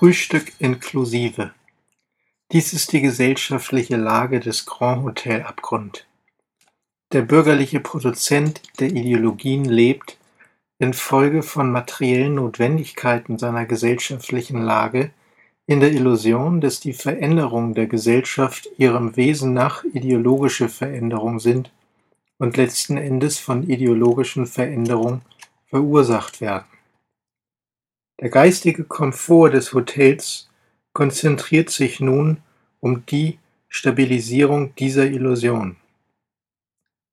Frühstück inklusive. Dies ist die gesellschaftliche Lage des Grand Hotel Abgrund. Der bürgerliche Produzent der Ideologien lebt, infolge von materiellen Notwendigkeiten seiner gesellschaftlichen Lage, in der Illusion, dass die Veränderungen der Gesellschaft ihrem Wesen nach ideologische Veränderungen sind und letzten Endes von ideologischen Veränderungen verursacht werden. Der geistige Komfort des Hotels konzentriert sich nun um die Stabilisierung dieser Illusion.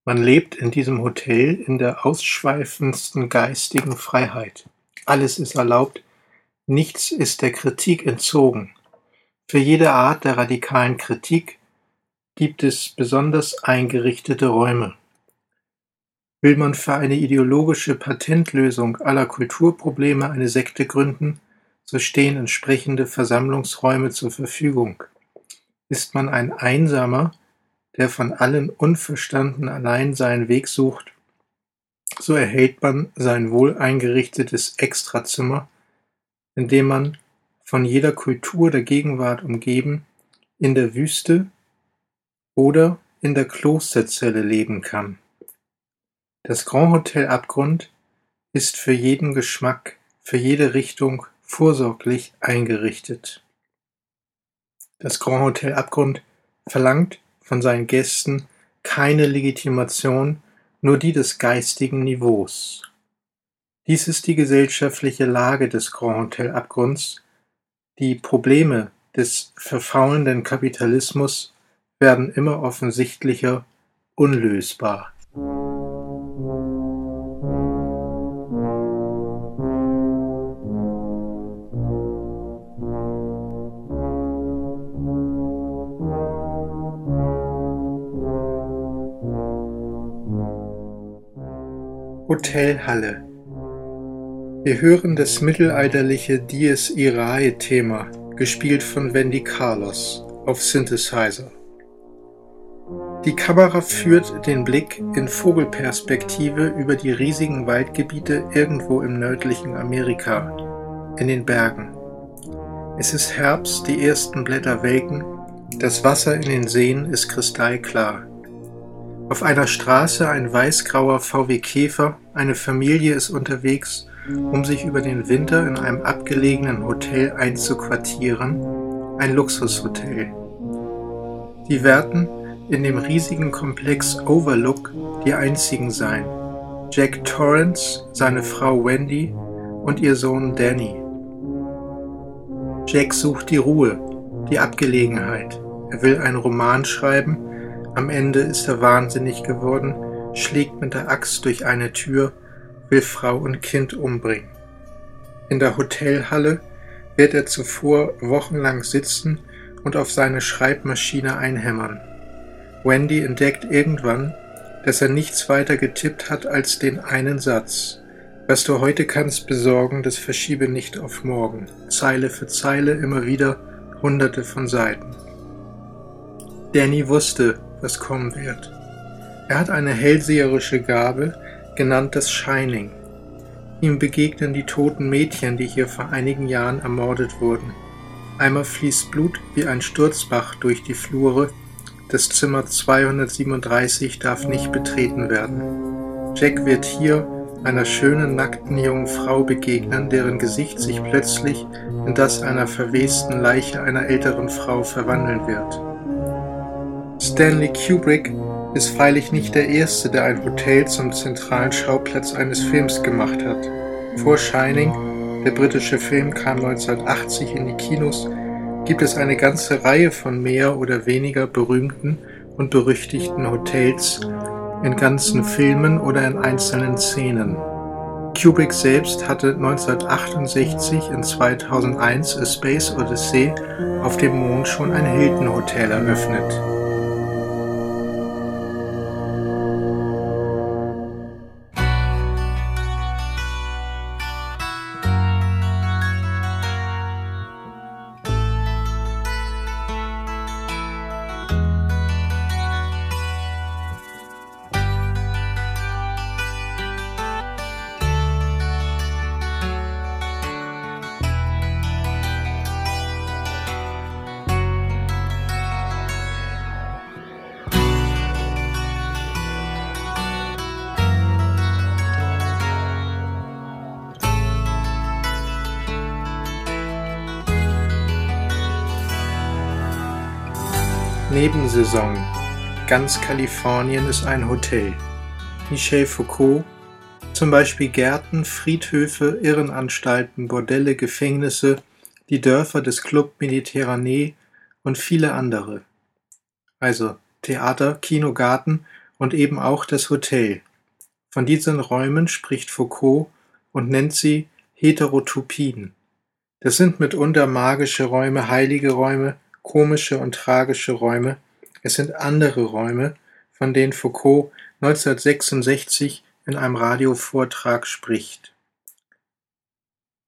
Man lebt in diesem Hotel in der ausschweifendsten geistigen Freiheit. Alles ist erlaubt, nichts ist der Kritik entzogen. Für jede Art der radikalen Kritik gibt es besonders eingerichtete Räume. Will man für eine ideologische Patentlösung aller Kulturprobleme eine Sekte gründen, so stehen entsprechende Versammlungsräume zur Verfügung. Ist man ein Einsamer, der von allen unverstanden allein seinen Weg sucht, so erhält man sein wohl eingerichtetes Extrazimmer, in dem man, von jeder Kultur der Gegenwart umgeben, in der Wüste oder in der Klosterzelle leben kann. Das Grand Hotel Abgrund ist für jeden Geschmack, für jede Richtung vorsorglich eingerichtet. Das Grand Hotel Abgrund verlangt von seinen Gästen keine Legitimation, nur die des geistigen Niveaus. Dies ist die gesellschaftliche Lage des Grand Hotel Abgrunds. Die Probleme des verfaulenden Kapitalismus werden immer offensichtlicher unlösbar. Hotelhalle. Wir hören das mittelalterliche Dies Irae-Thema, gespielt von Wendy Carlos, auf Synthesizer. Die Kamera führt den Blick in Vogelperspektive über die riesigen Waldgebiete irgendwo im nördlichen Amerika, in den Bergen. Es ist Herbst, die ersten Blätter welken, das Wasser in den Seen ist kristallklar. Auf einer Straße ein weißgrauer VW Käfer, eine Familie ist unterwegs, um sich über den Winter in einem abgelegenen Hotel einzuquartieren, ein Luxushotel. Sie werden in dem riesigen Komplex Overlook die einzigen sein. Jack Torrance, seine Frau Wendy und ihr Sohn Danny. Jack sucht die Ruhe, die Abgelegenheit. Er will einen Roman schreiben, am Ende ist er wahnsinnig geworden, schlägt mit der Axt durch eine Tür, will Frau und Kind umbringen. In der Hotelhalle wird er zuvor wochenlang sitzen und auf seine Schreibmaschine einhämmern. Wendy entdeckt irgendwann, dass er nichts weiter getippt hat als den einen Satz. Was du heute kannst besorgen, das verschiebe nicht auf morgen. Zeile für Zeile immer wieder hunderte von Seiten. Danny wusste, was kommen wird. Er hat eine hellseherische Gabe, genannt das Shining. Ihm begegnen die toten Mädchen, die hier vor einigen Jahren ermordet wurden. Einmal fließt Blut wie ein Sturzbach durch die Flure. Das Zimmer 237 darf nicht betreten werden. Jack wird hier einer schönen nackten jungen Frau begegnen, deren Gesicht sich plötzlich in das einer verwesten Leiche einer älteren Frau verwandeln wird. Stanley Kubrick ist freilich nicht der Erste, der ein Hotel zum zentralen Schauplatz eines Films gemacht hat. Vor Shining, der britische Film kam 1980 in die Kinos, gibt es eine ganze Reihe von mehr oder weniger berühmten und berüchtigten Hotels in ganzen Filmen oder in einzelnen Szenen. Kubrick selbst hatte 1968 in 2001 A Space Odyssey auf dem Mond schon ein Hilton Hotel eröffnet. Nebensaison Ganz Kalifornien ist ein Hotel. Michel Foucault zum Beispiel Gärten, Friedhöfe, Irrenanstalten, Bordelle, Gefängnisse, die Dörfer des Club Mediterranee und viele andere. Also Theater, Kino, Garten und eben auch das Hotel. Von diesen Räumen spricht Foucault und nennt sie Heterotopien. Das sind mitunter magische Räume, heilige Räume, komische und tragische Räume. Es sind andere Räume, von denen Foucault 1966 in einem Radiovortrag spricht.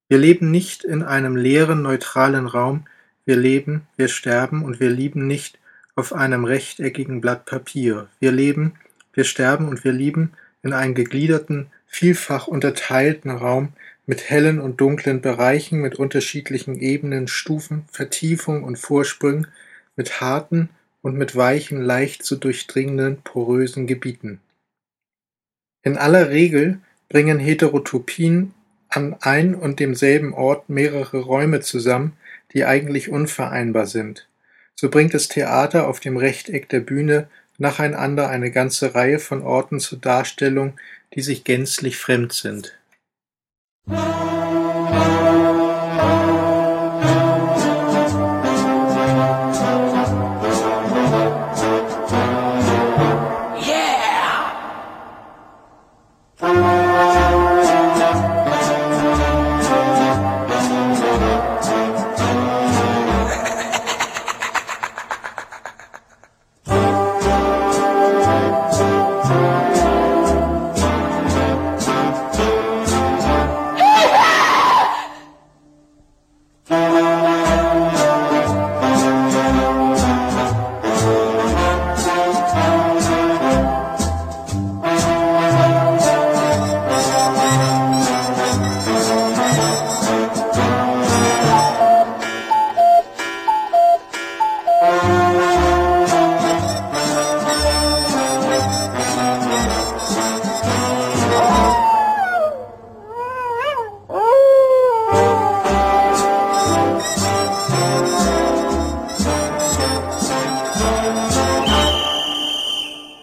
Wir leben nicht in einem leeren, neutralen Raum, wir leben, wir sterben und wir lieben nicht auf einem rechteckigen Blatt Papier. Wir leben, wir sterben und wir lieben in einem gegliederten, vielfach unterteilten Raum mit hellen und dunklen Bereichen, mit unterschiedlichen Ebenen, Stufen, Vertiefung und Vorsprüngen, mit harten und mit weichen, leicht zu durchdringenden, porösen Gebieten. In aller Regel bringen Heterotopien an ein und demselben Ort mehrere Räume zusammen, die eigentlich unvereinbar sind. So bringt das Theater auf dem Rechteck der Bühne nacheinander eine ganze Reihe von Orten zur Darstellung, die sich gänzlich fremd sind. Bye.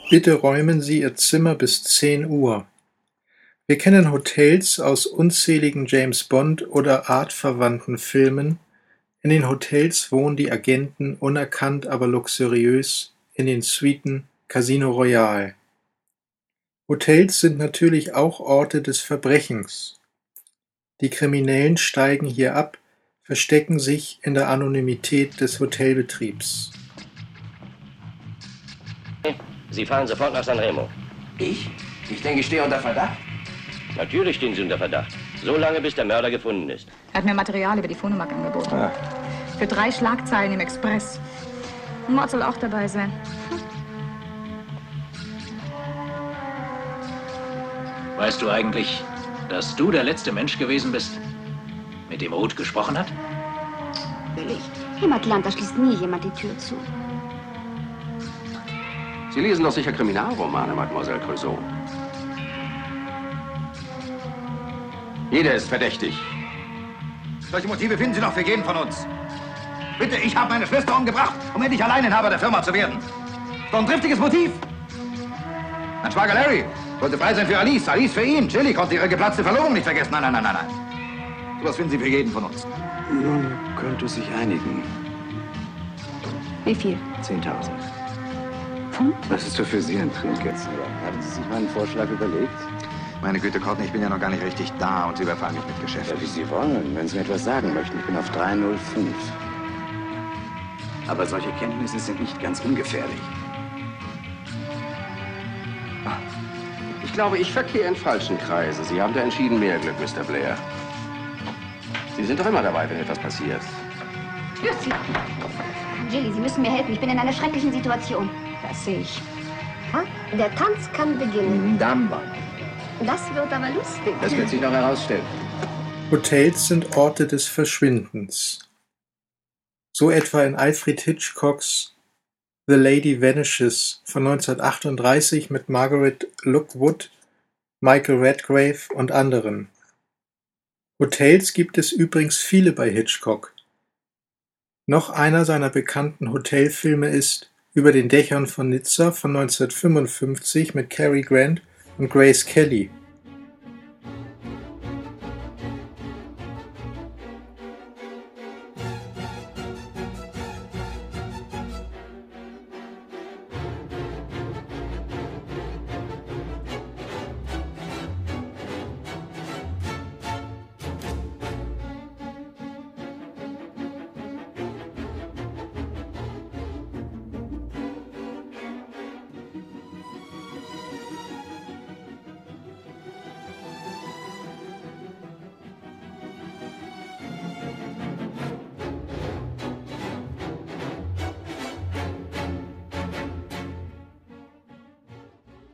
Bitte räumen Sie Ihr Zimmer bis zehn Uhr. Wir kennen Hotels aus unzähligen James-Bond- oder artverwandten Filmen. In den Hotels wohnen die Agenten unerkannt, aber luxuriös, in den Suiten Casino Royale. Hotels sind natürlich auch Orte des Verbrechens. Die Kriminellen steigen hier ab, verstecken sich in der Anonymität des Hotelbetriebs. Sie fahren sofort nach Sanremo. Ich? Ich denke, ich stehe unter Verdacht. Natürlich stehen Sie unter Verdacht. So lange, bis der Mörder gefunden ist. Er hat mir Material über die Phonomark angeboten. Ah. Für drei Schlagzeilen im Express. Mord soll auch dabei sein. Weißt du eigentlich, dass du der letzte Mensch gewesen bist, mit dem Ruth gesprochen hat? Natürlich. Im Atlanta schließt nie jemand die Tür zu. Sie lesen doch sicher Kriminalromane, Mademoiselle Creusot. Jeder ist verdächtig. Solche Motive finden Sie doch für jeden von uns. Bitte, ich habe meine Schwester umgebracht, um endlich Alleininhaber der Firma zu werden. Doch ein triftiges Motiv. Mein Schwager Larry wollte frei sein für Alice, Alice für ihn. Chili konnte ihre geplatzte Verlobung nicht vergessen. Nein, nein, nein, nein, nein. Sowas finden Sie für jeden von uns. Man könnte sich einigen. Wie viel? 10.000. Pfund? Was ist doch für Sie ein Trinkgeld? Haben Sie sich meinen Vorschlag überlegt? Meine Güte, Courtney, ich bin ja noch gar nicht richtig da und Sie überfallen mich mit Geschäft. Ja, wie Sie wollen, wenn Sie mir etwas sagen möchten. Ich bin auf 305. Aber solche Kenntnisse sind nicht ganz ungefährlich. Ich glaube, ich verkehre in falschen Kreisen. Sie haben da entschieden mehr Glück, Mr. Blair. Sie sind doch immer dabei, wenn etwas passiert. Sie! Jilly, Sie müssen mir helfen. Ich bin in einer schrecklichen Situation. Das sehe ich. Ha? Der Tanz kann beginnen. Damba. Das wird aber lustig. Das wird sich noch herausstellen. Hotels sind Orte des Verschwindens. So etwa in Alfred Hitchcocks The Lady Vanishes von 1938 mit Margaret Lockwood, Michael Redgrave und anderen. Hotels gibt es übrigens viele bei Hitchcock. Noch einer seiner bekannten Hotelfilme ist über den Dächern von Nizza von 1955 mit Cary Grant und Grace Kelly.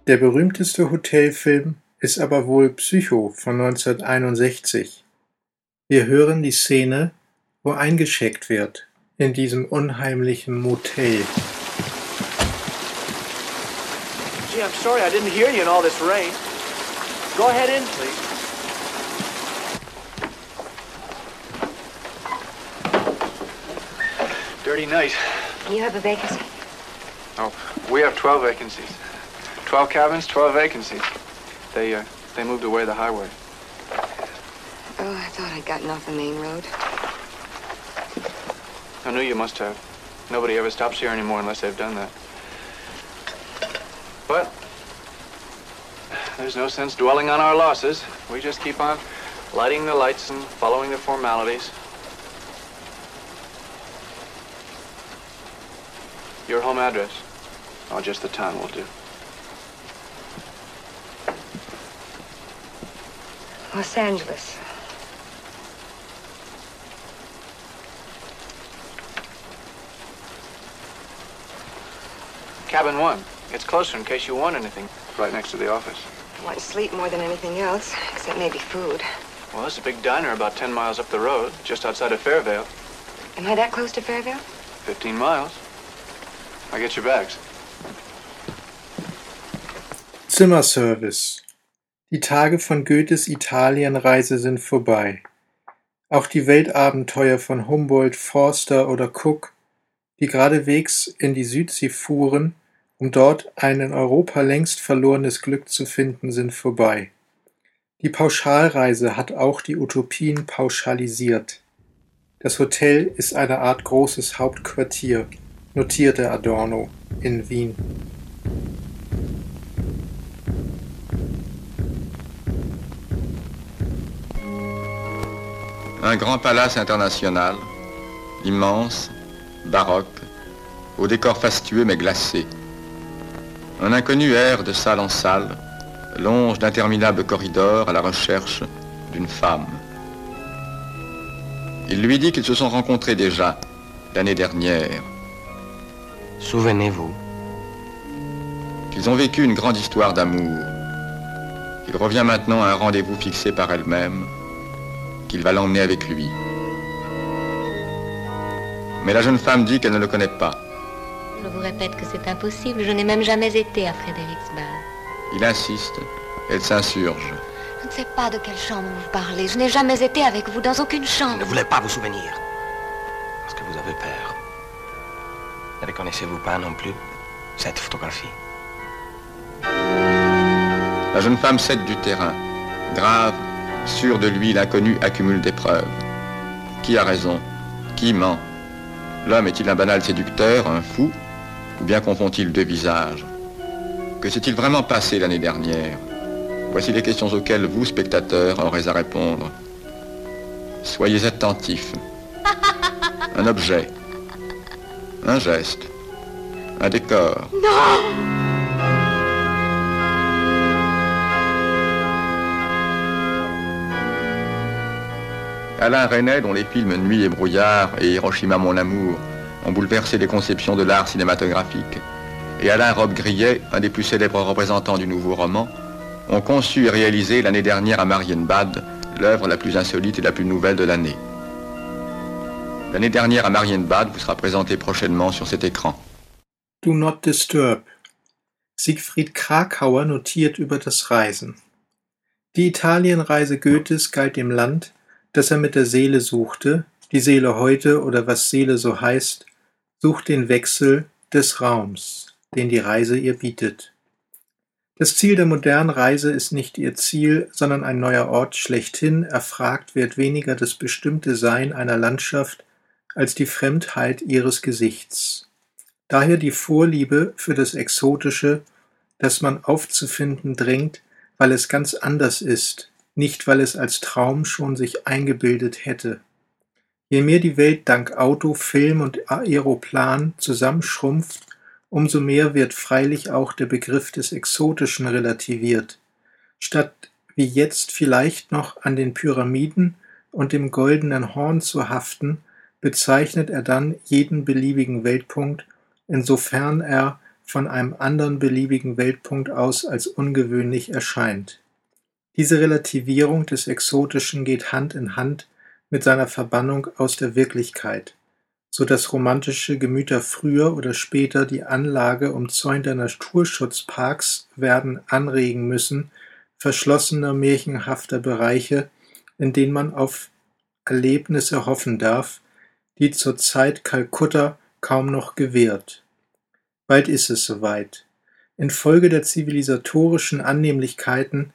Der berühmteste Hotelfilm ist aber wohl Psycho von 1961. Wir hören die Szene, wo eingescheckt wird in diesem unheimlichen Motel. Gee, I'm sorry I didn't hear you in all this rain. Go ahead in, please. Dirty night. You have a vacancy. Oh, we have 12 vacancies. 12 cabins, 12 vacancies. They, uh, they moved away the highway. Oh, I thought I'd gotten off the main road. I knew you must have. Nobody ever stops here anymore unless they've done that. But there's no sense dwelling on our losses. We just keep on lighting the lights and following the formalities. Your home address? Oh, just the town will do. Los Angeles. Cabin one. It's closer in case you want anything. Right next to the office. I want sleep more than anything else, except maybe food. Well, there's a big diner about 10 miles up the road, just outside of Fairvale. Am I that close to Fairvale? 15 miles. I'll get your bags. Zimmerservice. Die Tage von Goethes Italienreise sind vorbei. Auch die Weltabenteuer von Humboldt, Forster oder Cook, die geradewegs in die Südsee fuhren, um dort ein in Europa längst verlorenes Glück zu finden, sind vorbei. Die Pauschalreise hat auch die Utopien pauschalisiert. Das Hotel ist eine Art großes Hauptquartier, notierte Adorno in Wien. Un grand palace international, immense, baroque, au décor fastueux mais glacé. Un inconnu erre de salle en salle, longe d'interminables corridors à la recherche d'une femme. Il lui dit qu'ils se sont rencontrés déjà l'année dernière, Souvenez-vous. qu'ils ont vécu une grande histoire d'amour. Il revient maintenant à un rendez-vous fixé par elle-même, qu'il va l'emmener avec lui. Mais la jeune femme dit qu'elle ne le connaît pas. Je vous répète que c'est impossible. Je n'ai même jamais été à Frederiksberg. Il insiste, elle s'insurge. Je ne sais pas de quelle chambre vous parlez. Je n'ai jamais été avec vous dans aucune Je chambre. ne voulais pas vous souvenir. Parce que vous avez peur. Ne reconnaissez-vous pas non plus cette photographie? La jeune femme cède du terrain. Grave, sûr de lui, l'inconnu accumule des preuves. Qui a raison? Qui ment? L'homme est-il un banal séducteur, un fou? Ou bien confond-il deux visages? Que s'est-il vraiment passé l'année dernière? Voici les questions auxquelles vous, spectateurs, aurez à répondre. Soyez attentifs. Un objet. Un geste. Un décor. Alain Resnais, dont les films Nuit et brouillard et Hiroshima mon amour ont bouleversé les conceptions de l'art cinématographique, et Alain Robbe-Grillet, un des plus célèbres représentants du nouveau roman, ont conçu et réalisé l'année dernière à Marienbad l'œuvre la plus insolite et la plus nouvelle de l'année. L'année dernière à Marienbad vous sera présentée prochainement sur cet écran. Do not disturb. Siegfried Krakauer notiert über das Reisen. Die Italienreise Goethes galt dem Land, das er mit der Seele suchte, die Seele heute oder was Seele so heißt, sucht den Wechsel, des Raums, den die Reise ihr bietet. Das Ziel der modernen Reise ist nicht ihr Ziel, sondern ein neuer Ort schlechthin. Erfragt wird weniger das bestimmte Sein einer Landschaft als die Fremdheit ihres Gesichts. Daher die Vorliebe für das Exotische, das man aufzufinden drängt, weil es ganz anders ist, nicht weil es als Traum schon sich eingebildet hätte. Je mehr die Welt dank Auto, Film und Aeroplan zusammenschrumpft, umso mehr wird freilich auch der Begriff des Exotischen relativiert. Statt wie jetzt vielleicht noch an den Pyramiden und dem goldenen Horn zu haften, bezeichnet er dann jeden beliebigen Weltpunkt, insofern er von einem anderen beliebigen Weltpunkt aus als ungewöhnlich erscheint. Diese Relativierung des Exotischen geht Hand in Hand mit seiner Verbannung aus der Wirklichkeit, so dass romantische Gemüter früher oder später die Anlage umzäunter Naturschutzparks werden anregen müssen, verschlossener märchenhafter Bereiche, in denen man auf Erlebnisse hoffen darf, die zur Zeit Kalkutta kaum noch gewährt. Bald ist es soweit. Infolge der zivilisatorischen Annehmlichkeiten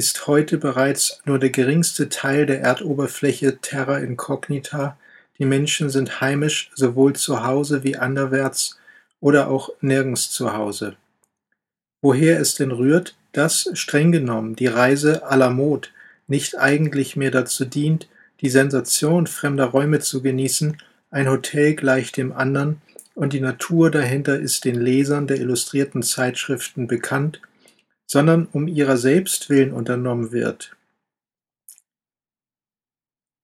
ist heute bereits nur der geringste Teil der Erdoberfläche terra incognita, die Menschen sind heimisch sowohl zu Hause wie anderwärts oder auch nirgends zu Hause. Woher es denn rührt, dass, streng genommen, die Reise à la mode nicht eigentlich mehr dazu dient, die Sensation fremder Räume zu genießen, ein Hotel gleich dem anderen, und die Natur dahinter ist den Lesern der illustrierten Zeitschriften bekannt, sondern um ihrer selbst willen unternommen wird.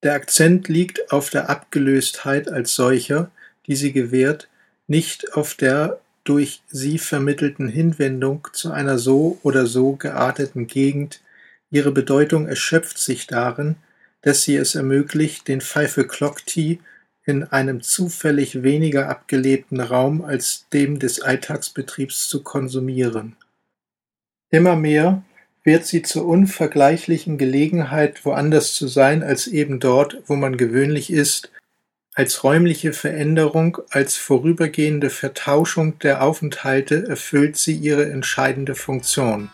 Der Akzent liegt auf der Abgelöstheit als solcher, die sie gewährt, nicht auf der durch sie vermittelten Hinwendung zu einer so oder so gearteten Gegend, ihre Bedeutung erschöpft sich darin, dass sie es ermöglicht, den Pfeife Clock Tea in einem zufällig weniger abgelebten Raum als dem des Alltagsbetriebs zu konsumieren. Immer mehr wird sie zur unvergleichlichen Gelegenheit, woanders zu sein als eben dort, wo man gewöhnlich ist, als räumliche Veränderung, als vorübergehende Vertauschung der Aufenthalte erfüllt sie ihre entscheidende Funktion.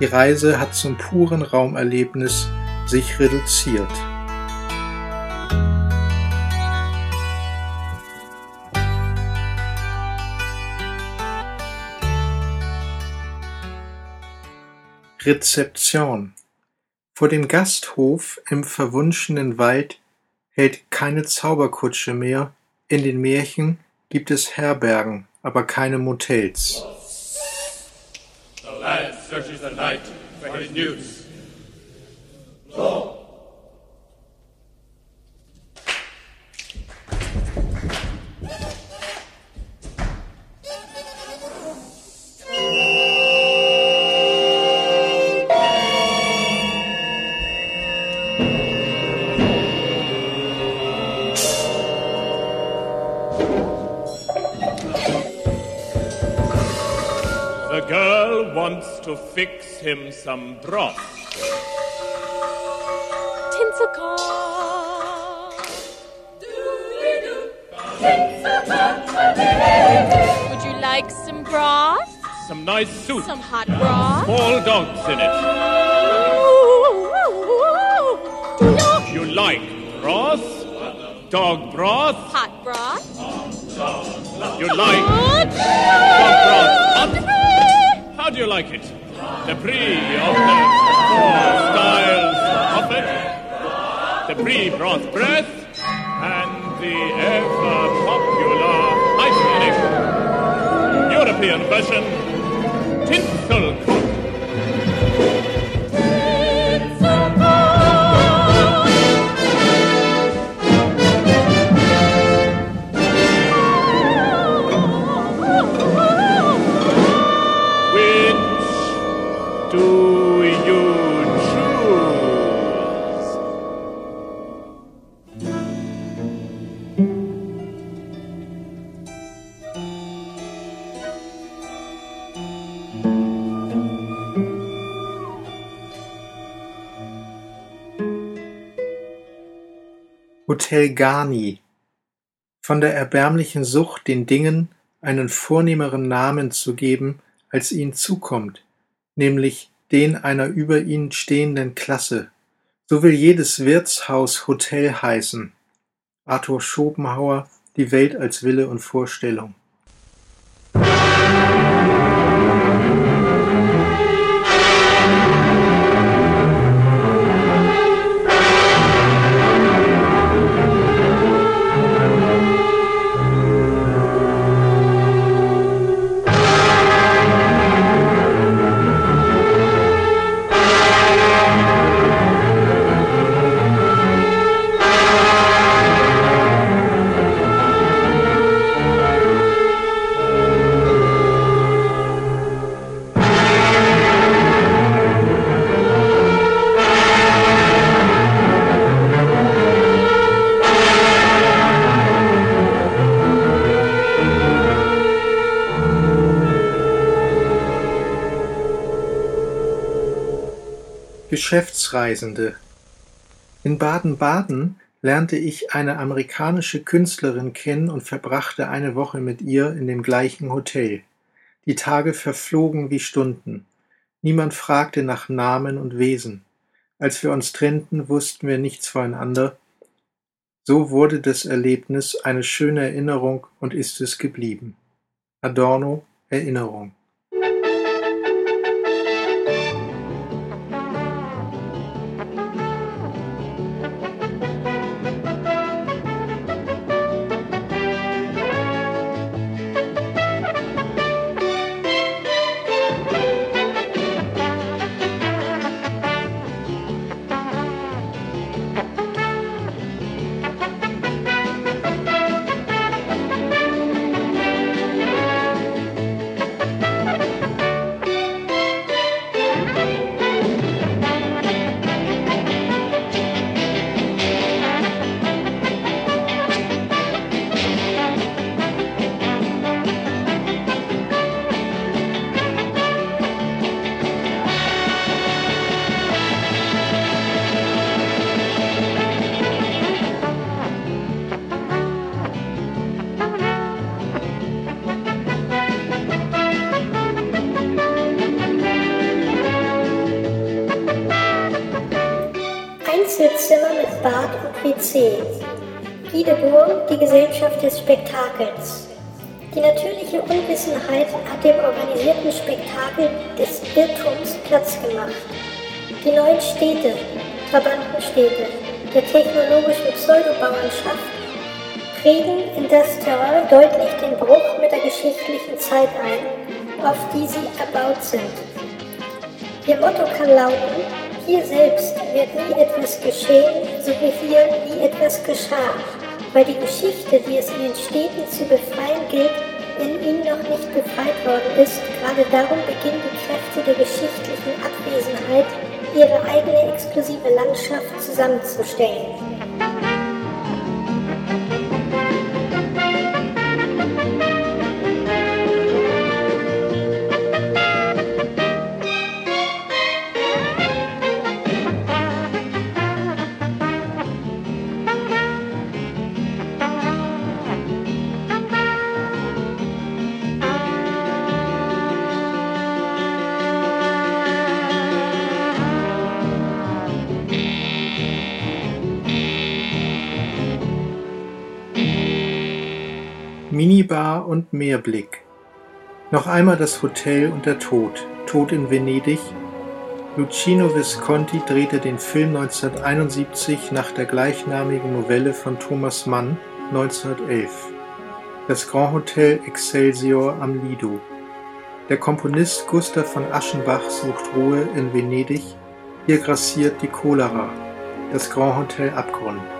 Die Reise hat zum puren Raumerlebnis sich reduziert. Rezeption Vor dem Gasthof im verwunschenen Wald hält keine Zauberkutsche mehr, in den Märchen gibt es Herbergen, aber keine Motels. The lad searches the night for his news. So. Wants to fix him some broth. Tinselkopf. Would you like some broth? Some nice soup. Some hot broth. Small dogs in it. You like broth? Dog broth? Hot broth. You like dog broth? How do you like it? The Prix of the four styles of it, the Prix broth breath, and the ever popular hygienic European version, tinsel Hotel Garni Von der erbärmlichen Sucht den Dingen einen vornehmeren Namen zu geben, als ihnen zukommt, nämlich den einer über ihnen stehenden Klasse. So will jedes Wirtshaus Hotel heißen. Arthur Schopenhauer Die Welt als Wille und Vorstellung. Geschäftsreisende. In Baden-Baden lernte ich eine amerikanische Künstlerin kennen und verbrachte eine Woche mit ihr in dem gleichen Hotel. Die Tage verflogen wie Stunden. Niemand fragte nach Namen und Wesen. Als wir uns trennten, wussten wir nichts voneinander. So wurde das Erlebnis eine schöne Erinnerung und ist es geblieben. Adorno Erinnerung. Einzelzimmer mit Bad und WC. Wiedeburg, die Gesellschaft des Spektakels. Die natürliche Unwissenheit hat dem organisierten Spektakel des Irrtums Platz gemacht. Die neuen Städte, Trabantenstädte, der technologischen Pseudobauernschaft prägen in das Terrain deutlich den Bruch mit der geschichtlichen Zeit ein, auf die sie erbaut sind. Ihr Motto kann lauten, hier selbst wird nie etwas geschehen, so wie hier nie etwas geschah, weil die Geschichte, die es in den Städten zu befreien gilt, in ihnen noch nicht befreit worden ist. Gerade darum beginnen die Kräfte der geschichtlichen Abwesenheit, ihre eigene exklusive Landschaft zusammenzustellen. Und Meerblick. Noch einmal das Hotel und der Tod. Tod in Venedig. Luchino Visconti drehte den Film 1971 nach der gleichnamigen Novelle von Thomas Mann 1911. Das Grand Hotel Excelsior am Lido. Der Komponist Gustav von Aschenbach sucht Ruhe in Venedig. Hier grassiert die Cholera. Das Grand Hotel Abgrund.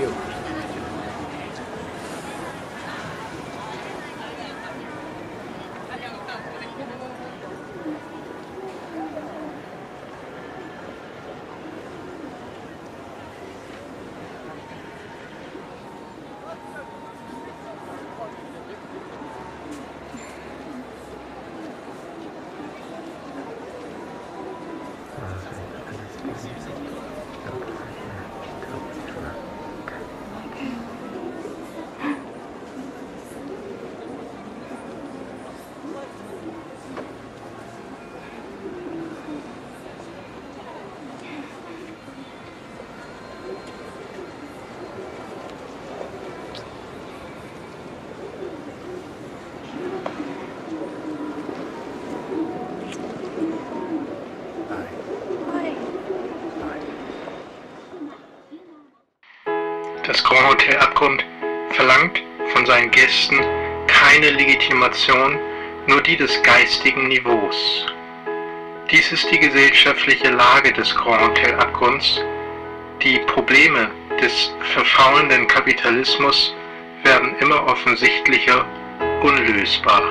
You. Das Grand Hotel Abgrund verlangt von seinen Gästen keine Legitimation, nur die des geistigen Niveaus. Dies ist die gesellschaftliche Lage des Grand Hotel Abgrunds. Die Probleme des verfaulenden Kapitalismus werden immer offensichtlicher unlösbar.